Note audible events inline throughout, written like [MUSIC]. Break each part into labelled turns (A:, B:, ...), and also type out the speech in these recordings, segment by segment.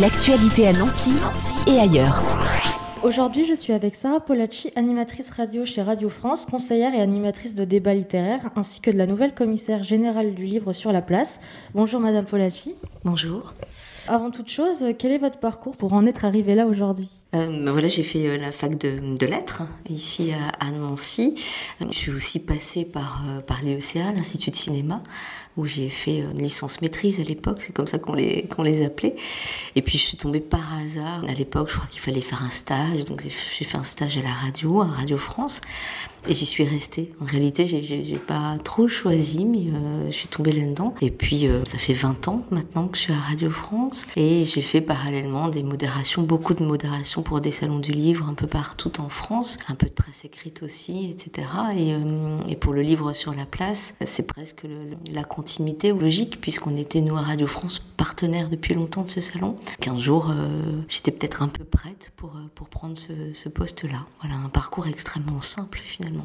A: L'actualité à Nancy, et ailleurs.
B: Aujourd'hui, je suis avec Sarah Polacci, animatrice radio chez Radio France, conseillère et animatrice de débats littéraires, ainsi que de la nouvelle commissaire générale du livre sur la place. Bonjour Madame Polacci.
C: Bonjour.
B: Avant toute chose, quel est votre parcours pour en être arrivé là aujourd'hui?
C: Euh, ben voilà, j'ai fait euh, la fac de, lettres ici à, Nancy. Je suis aussi passée par, euh, par l'EECA, l'Institut de cinéma, où j'ai fait une licence maîtrise à l'époque, c'est comme ça qu'on les, qu'on les appelait. Et puis je suis tombée par hasard. À l'époque, je crois qu'il fallait faire un stage, donc j'ai fait un stage à la radio, à Radio France. Et j'y suis restée. En réalité, j'ai pas trop choisi, mais euh, je suis tombée là-dedans. Et puis, euh, ça fait 20 ans maintenant que je suis à Radio France. Et j'ai fait parallèlement des modérations, beaucoup de modérations pour des salons du livre un peu partout en France, un peu de presse écrite aussi, etc. Et, euh, et pour le livre sur la place, c'est presque la continuité logique, puisqu'on était, nous, à Radio France, partenaires depuis longtemps de ce salon. Qu'un jour, j'étais peut-être un peu prête pour, pour prendre ce, ce poste-là. Voilà, un parcours extrêmement simple finalement.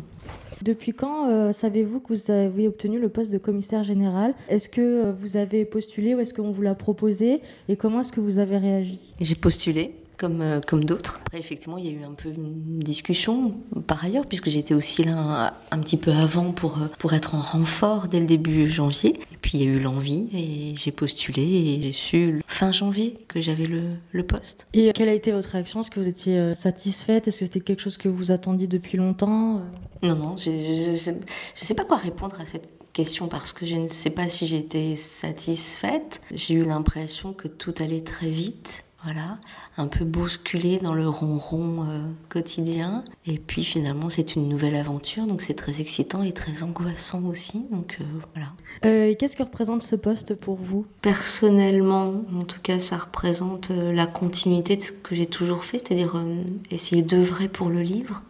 B: Depuis quand euh, savez-vous que vous avez obtenu le poste de commissaire général? Est-ce que euh, vous avez postulé ou est-ce qu'on vous l'a proposé? Et comment est-ce que vous avez réagi?
C: J'ai postulé comme, euh, comme d'autres. Après, effectivement, il y a eu un peu une discussion par ailleurs, puisque j'étais aussi là un, petit peu avant pour, euh, pour être en renfort dès le début janvier. Et puis, il y a eu l'envie et j'ai postulé et j'ai su fin janvier que j'avais le, le, poste.
B: Et quelle a été votre réaction? Est-ce que vous étiez euh, satisfaite? Est-ce que c'était quelque chose que vous attendiez depuis longtemps?
C: Non, non, je ne sais pas quoi répondre à cette question parce que je ne sais pas si j'étais satisfaite. J'ai eu l'impression que tout allait très vite voilà, un peu bousculé dans le ronron euh, quotidien. Et puis finalement, c'est une nouvelle aventure, donc c'est très excitant et très angoissant aussi. Donc euh, voilà.
B: Euh, Qu'est-ce que représente ce poste pour vous?
C: Personnellement, en tout cas, ça représente euh, la continuité de ce que j'ai toujours fait, c'est-à-dire essayer d'œuvrer pour le livre.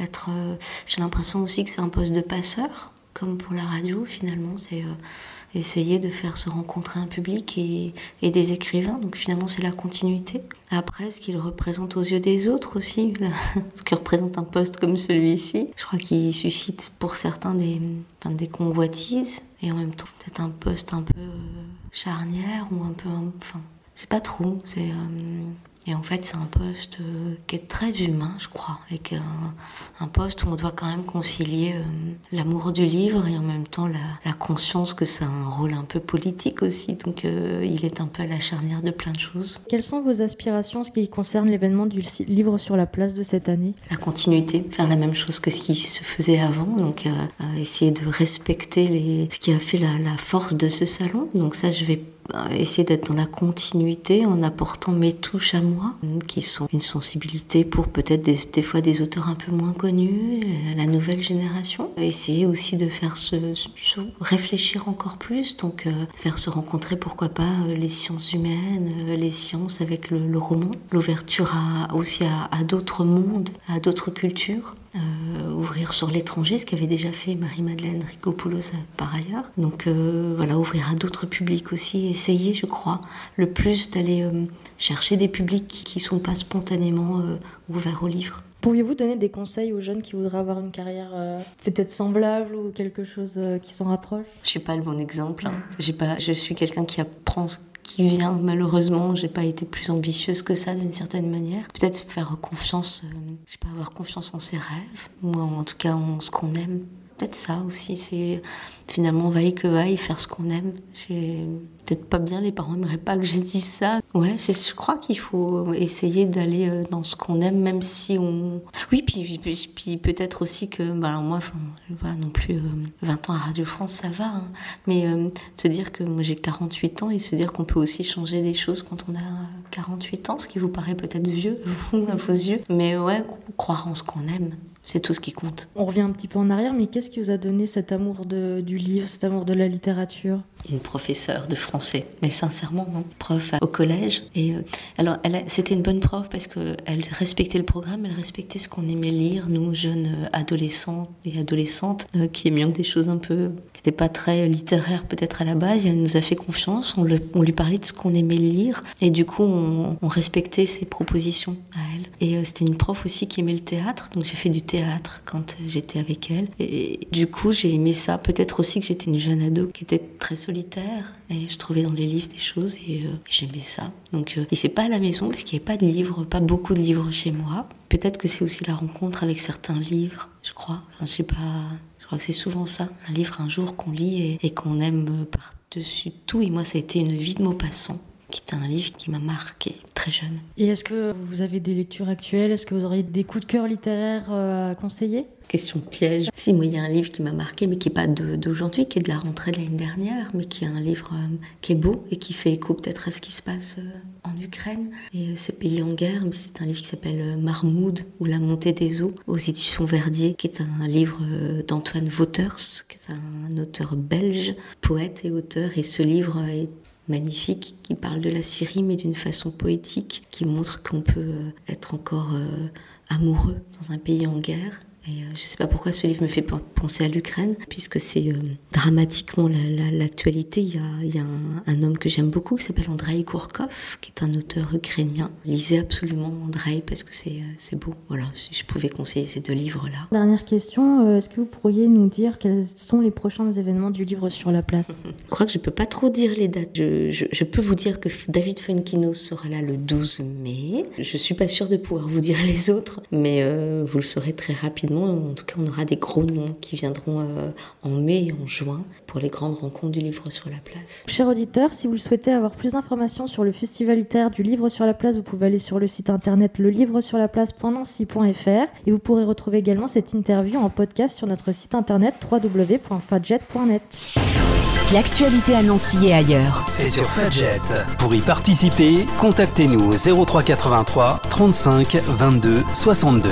C: Être, j'ai l'impression aussi que c'est un poste de passeur, comme pour la radio. Finalement, c'est essayer de faire se rencontrer un public et, des écrivains. Donc finalement, c'est la continuité. Après, ce qu'il représente aux yeux des autres aussi, [LAUGHS] ce que représente un poste comme celui-ci, je crois qu'il suscite pour certains des, enfin, des convoitises et en même temps peut-être un poste un peu charnière ou un peu, enfin, c'est pas trop. C'est euh, et en fait, c'est un poste euh, qui est très humain, je crois, avec un, un poste où on doit quand même concilier euh, l'amour du livre et en même temps la, la, conscience que c'est un rôle un peu politique aussi. Donc, euh, il est un peu à la charnière de plein de choses.
B: Quelles sont vos aspirations en ce qui concerne l'événement du livre sur la place de cette année?
C: La continuité, faire la même chose que ce qui se faisait avant, donc essayer de respecter les, ce qui a fait la, la force de ce salon. Donc ça, je vais essayer d'être dans la continuité en apportant mes touches à moi, qui sont une sensibilité pour peut-être des, fois des auteurs un peu moins connus, la nouvelle génération. Essayer aussi de faire se, réfléchir encore plus, donc euh, faire se rencontrer pourquoi pas euh, les sciences humaines, euh, les sciences avec le, roman, l'ouverture aussi à d'autres mondes, à d'autres cultures. Euh, ouvrir sur l'étranger, ce qu'avait déjà fait Marie-Madeleine Rigopoulos par ailleurs. Donc euh, voilà, ouvrir à d'autres publics aussi, essayer, je crois, le plus d'aller euh, chercher des publics qui ne sont pas spontanément euh, ouverts au livre.
B: Pourriez-vous donner des conseils aux jeunes qui voudraient avoir une carrière euh, peut-être semblable ou quelque chose euh, qui s'en rapproche?
C: Je suis pas le bon exemple. Hein. Pas, je suis quelqu'un qui apprend qui vient malheureusement. J'ai pas été plus ambitieuse que ça d'une certaine manière. Peut-être faire confiance euh, je sais pas avoir confiance en ses rêves. Ou en tout cas en ce qu'on aime. Peut-être ça aussi c'est finalement vaille que vaille faire ce qu'on aime. J'ai peut-être pas bien les parents n'aimeraient pas que je dise ça. Ouais je crois qu'il faut essayer d'aller euh, dans ce qu'on aime même si on oui puis puis, puis peut-être aussi que bah alors moi je vois non plus euh, 20 ans à Radio France ça va hein, mais euh, se dire que moi j'ai 48 ans et se dire qu'on peut aussi changer des choses quand on a 48 ans ce qui vous paraît peut-être vieux [LAUGHS] à vos yeux mais ouais croire en ce qu'on aime c'est tout ce qui compte.
B: On revient un petit peu en arrière, mais qu'est-ce qui vous a donné cet amour de, du livre, cet amour de la littérature?
C: Une professeure de français, mais sincèrement, hein, prof au collège. Et euh, alors, c'était une bonne prof parce que elle respectait le programme, elle respectait ce qu'on aimait lire, nous jeunes adolescents et adolescentes, euh, qui aimions des choses un peu qui n'étaient pas très littéraires peut-être à la base. Elle nous a fait confiance, on, lui parlait de ce qu'on aimait lire, et du coup, on, respectait ses propositions à elle. Et euh, c'était une prof aussi qui aimait le théâtre, donc j'ai fait du théâtre théâtre quand j'étais avec elle. Et du coup, j'ai aimé ça. Peut-être aussi que j'étais une jeune ado qui était très solitaire et je trouvais dans les livres des choses et euh, j'aimais ça. Donc, euh, et c'est pas à la maison parce qu'il n'y avait pas de livres, pas beaucoup de livres chez moi. Peut-être que c'est aussi la rencontre avec certains livres, je crois. Enfin, je sais pas. Je crois que c'est souvent ça, un livre un jour qu'on lit et, et qu'on aime par-dessus tout. Et moi, ça a été une vie de Maupassant qui est un livre qui m'a marqué très jeune.
B: Et est-ce que vous avez des lectures actuelles? Est-ce que vous auriez des coups de cœur littéraires euh, à conseiller?
C: Question piège. Si, moi, il y a un livre qui m'a marqué, mais qui n'est pas d'aujourd'hui, qui est de la rentrée de l'année dernière, mais qui est un livre euh, qui est beau et qui fait écho peut-être à ce qui se passe euh, en Ukraine. Et c'est Pays en guerre, c'est un livre qui s'appelle Marmoud ou La montée des eaux aux éditions Verdier, qui est un livre d'Antoine Vauters, qui est un auteur belge, poète et auteur. Et ce livre est magnifique qui parle de la Syrie mais d'une façon poétique, qui montre qu'on peut euh, être encore euh, amoureux dans un pays en guerre et euh, je ne sais pas pourquoi ce livre me fait penser à l'Ukraine, puisque c'est euh, dramatiquement l'actualité. Il y a, il y a un, un, homme que j'aime beaucoup qui s'appelle Andrei Kourkov, qui est un auteur ukrainien. Lisez absolument Andrei parce que c'est euh, beau. Voilà, si je pouvais conseiller ces deux livres-là.
B: Dernière question, est-ce que vous pourriez nous dire quels sont les prochains événements du livre sur la place? [LAUGHS]
C: Je crois que je ne peux pas trop dire les dates. Je, je, je, peux vous dire que David Funkinos sera là le 12 mai. Je ne suis pas sûre de pouvoir vous dire les autres, mais euh, vous le saurez très rapidement en tout cas, on aura des gros noms qui viendront euh, en mai et en juin pour les grandes rencontres du livre sur la place.
B: Chers auditeurs, si vous le souhaitez avoir plus d'informations sur le festival littéraire du livre sur la place, vous pouvez aller sur le site internet lelivresurlaplace.nancy.fr et vous pourrez retrouver également cette interview en podcast sur notre site internet www.fadjet.net.
A: L'actualité à Nancy et ailleurs.
D: C'est sur Fadjet. Pour y participer, contactez-nous au 0383 35 22 62.